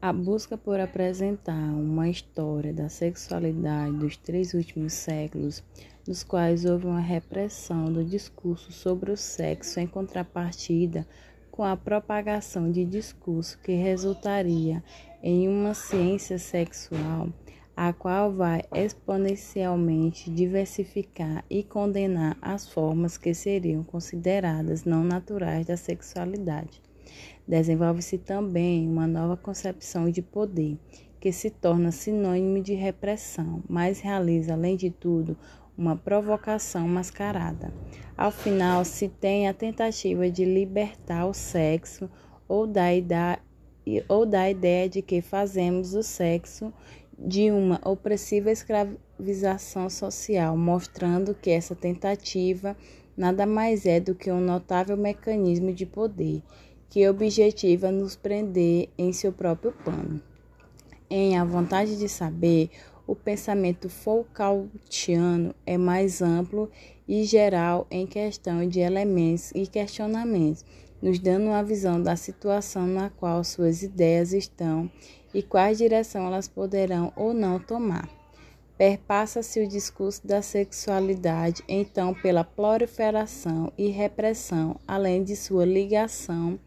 A busca por apresentar uma história da sexualidade dos três últimos séculos, nos quais houve uma repressão do discurso sobre o sexo em contrapartida com a propagação de discurso que resultaria em uma ciência sexual, a qual vai exponencialmente diversificar e condenar as formas que seriam consideradas não naturais da sexualidade. Desenvolve-se também uma nova concepção de poder, que se torna sinônimo de repressão, mas realiza, além de tudo, uma provocação mascarada. Ao final, se tem a tentativa de libertar o sexo ou da, ideia, ou da ideia de que fazemos o sexo de uma opressiva escravização social, mostrando que essa tentativa nada mais é do que um notável mecanismo de poder que objetiva nos prender em seu próprio pano. Em A Vontade de Saber, o pensamento Foucaultiano é mais amplo e geral em questão de elementos e questionamentos, nos dando uma visão da situação na qual suas ideias estão e quais direção elas poderão ou não tomar. Perpassa-se o discurso da sexualidade, então, pela proliferação e repressão, além de sua ligação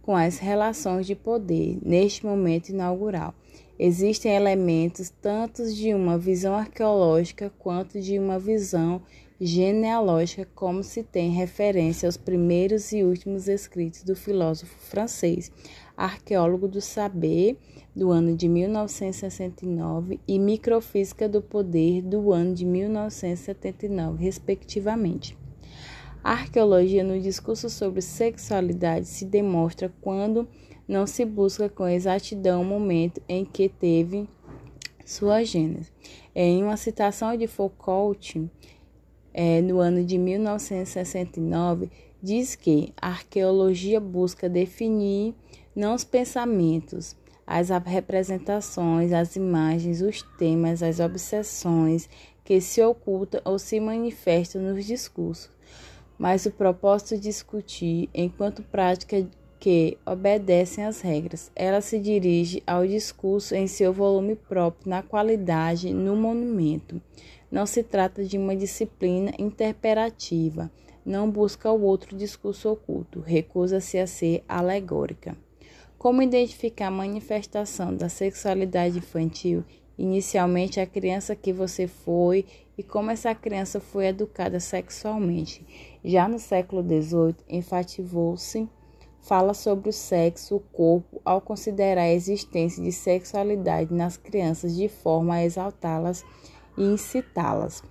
com as relações de poder neste momento inaugural. Existem elementos tanto de uma visão arqueológica quanto de uma visão genealógica, como se tem referência aos primeiros e últimos escritos do filósofo francês, arqueólogo do saber do ano de 1969 e Microfísica do Poder do ano de 1979, respectivamente. A arqueologia no discurso sobre sexualidade se demonstra quando não se busca com exatidão o momento em que teve sua gênese. Em uma citação de Foucault, é, no ano de 1969, diz que a arqueologia busca definir não os pensamentos, as representações, as imagens, os temas, as obsessões que se ocultam ou se manifestam nos discursos, mas o propósito de discutir enquanto prática que obedecem às regras. Ela se dirige ao discurso em seu volume próprio, na qualidade, no monumento. Não se trata de uma disciplina interperativa, não busca o outro discurso oculto, recusa-se a ser alegórica. Como identificar a manifestação da sexualidade infantil? Inicialmente, a criança que você foi e como essa criança foi educada sexualmente. Já no século XVIII, enfatizou-se fala sobre o sexo, o corpo, ao considerar a existência de sexualidade nas crianças de forma a exaltá-las e incitá-las.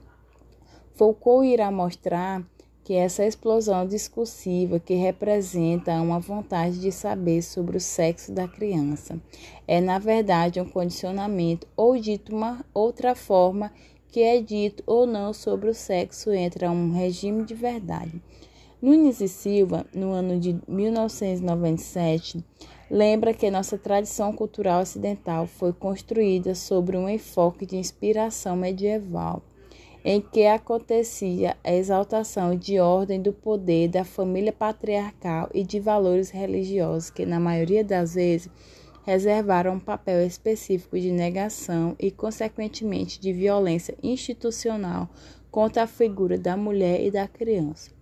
Foucault irá mostrar que essa explosão discursiva que representa uma vontade de saber sobre o sexo da criança é, na verdade, um condicionamento ou dito uma outra forma que é dito ou não sobre o sexo entra um regime de verdade. Nunes e Silva, no ano de 1997, lembra que nossa tradição cultural ocidental foi construída sobre um enfoque de inspiração medieval em que acontecia a exaltação de ordem do poder da família patriarcal e de valores religiosos que, na maioria das vezes, reservaram um papel específico de negação e, consequentemente, de violência institucional contra a figura da mulher e da criança.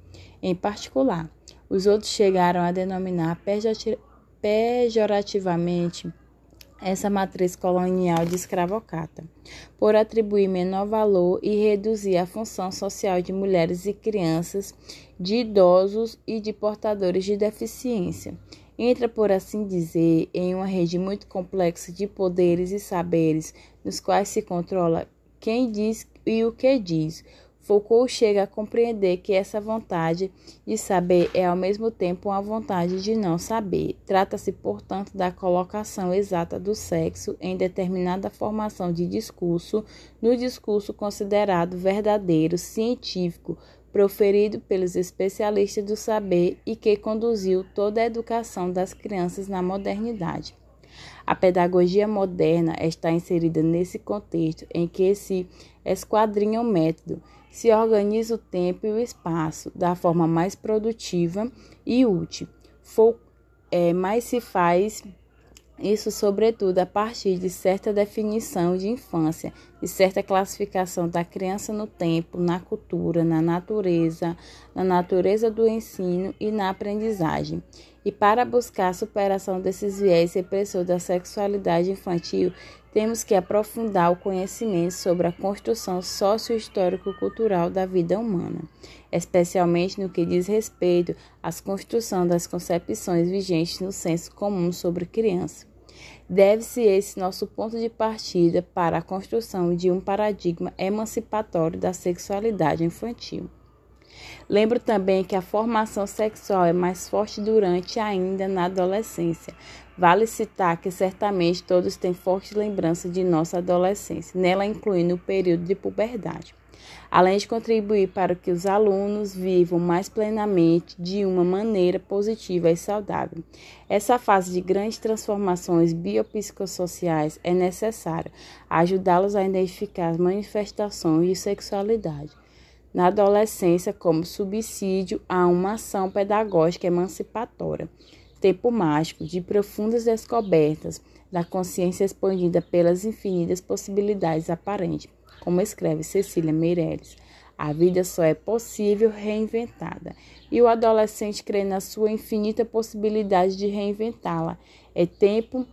Em particular, os outros chegaram a denominar pejorativamente essa matriz colonial de escravocrata, por atribuir menor valor e reduzir a função social de mulheres e crianças, de idosos e de portadores de deficiência. Entra, por assim dizer, em uma rede muito complexa de poderes e saberes, nos quais se controla quem diz e o que diz, Foucault chega a compreender que essa vontade de saber é ao mesmo tempo uma vontade de não saber. Trata-se, portanto, da colocação exata do sexo em determinada formação de discurso, no discurso considerado verdadeiro, científico, proferido pelos especialistas do saber e que conduziu toda a educação das crianças na modernidade. A pedagogia moderna está inserida nesse contexto em que se esquadrinha o método se organiza o tempo e o espaço da forma mais produtiva e útil, for, é, mais se faz Isso, sobretudo, a partir de certa definição de infância, de certa classificação da criança no tempo, na cultura, na natureza, na natureza do ensino e na aprendizagem. E para buscar a superação desses viés repressores da sexualidade infantil, temos que aprofundar o conhecimento sobre a construção socio-histórico-cultural da vida humana, especialmente no que diz respeito à construção das concepções vigentes no senso comum sobre criança. Deve-se esse nosso ponto de partida para a construção de um paradigma emancipatório da sexualidade infantil. Lembro também que a formação sexual é mais forte durante ainda na adolescência. Vale citar que certamente todos têm forte lembrança de nossa adolescência, nela incluindo o período de puberdade. Além de contribuir para que os alunos vivam mais plenamente de uma maneira positiva e saudável. Essa fase de grandes transformações biopsicossociais é necessária ajudá-los a identificar as manifestações de sexualidade na adolescência como subsídio a uma ação pedagógica emancipatória. Tempo mágico de profundas descobertas da consciência expandida pelas infinitas possibilidades aparentes, como escreve Cecília Meirelles. A vida só é possível reinventada, e o adolescente crê na sua infinita possibilidade de reinventá-la. É tempo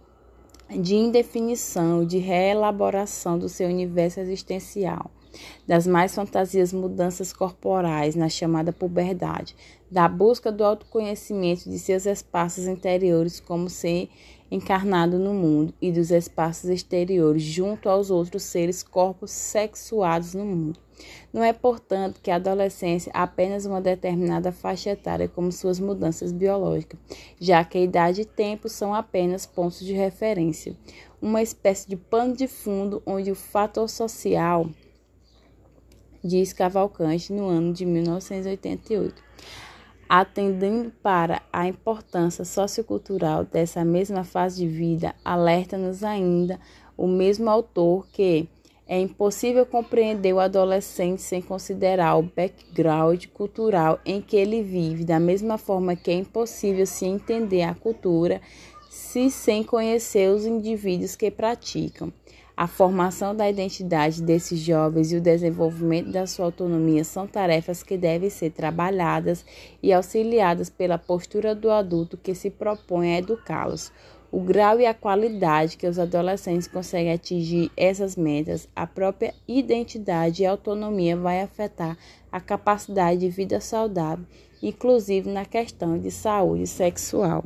de indefinição, de reelaboração do seu universo existencial das mais fantasias mudanças corporais na chamada puberdade, da busca do autoconhecimento de seus espaços interiores como ser encarnado no mundo e dos espaços exteriores junto aos outros seres corpos sexuados no mundo. Não é, portanto, que a adolescência é apenas uma determinada faixa etária como suas mudanças biológicas, já que a idade e tempo são apenas pontos de referência, uma espécie de pano de fundo onde o fator social diz Cavalcante no ano de 1988. Atendendo para a importância sociocultural dessa mesma fase de vida, alerta-nos ainda o mesmo autor que é impossível compreender o adolescente sem considerar o background cultural em que ele vive, da mesma forma que é impossível se entender a cultura se sem conhecer os indivíduos que praticam. A formação da identidade desses jovens e o desenvolvimento da sua autonomia são tarefas que devem ser trabalhadas e auxiliadas pela postura do adulto que se propõe a educá-los. O grau e a qualidade que os adolescentes conseguem atingir essas metas, a própria identidade e autonomia vai afetar a capacidade de vida saudável, inclusive na questão de saúde sexual.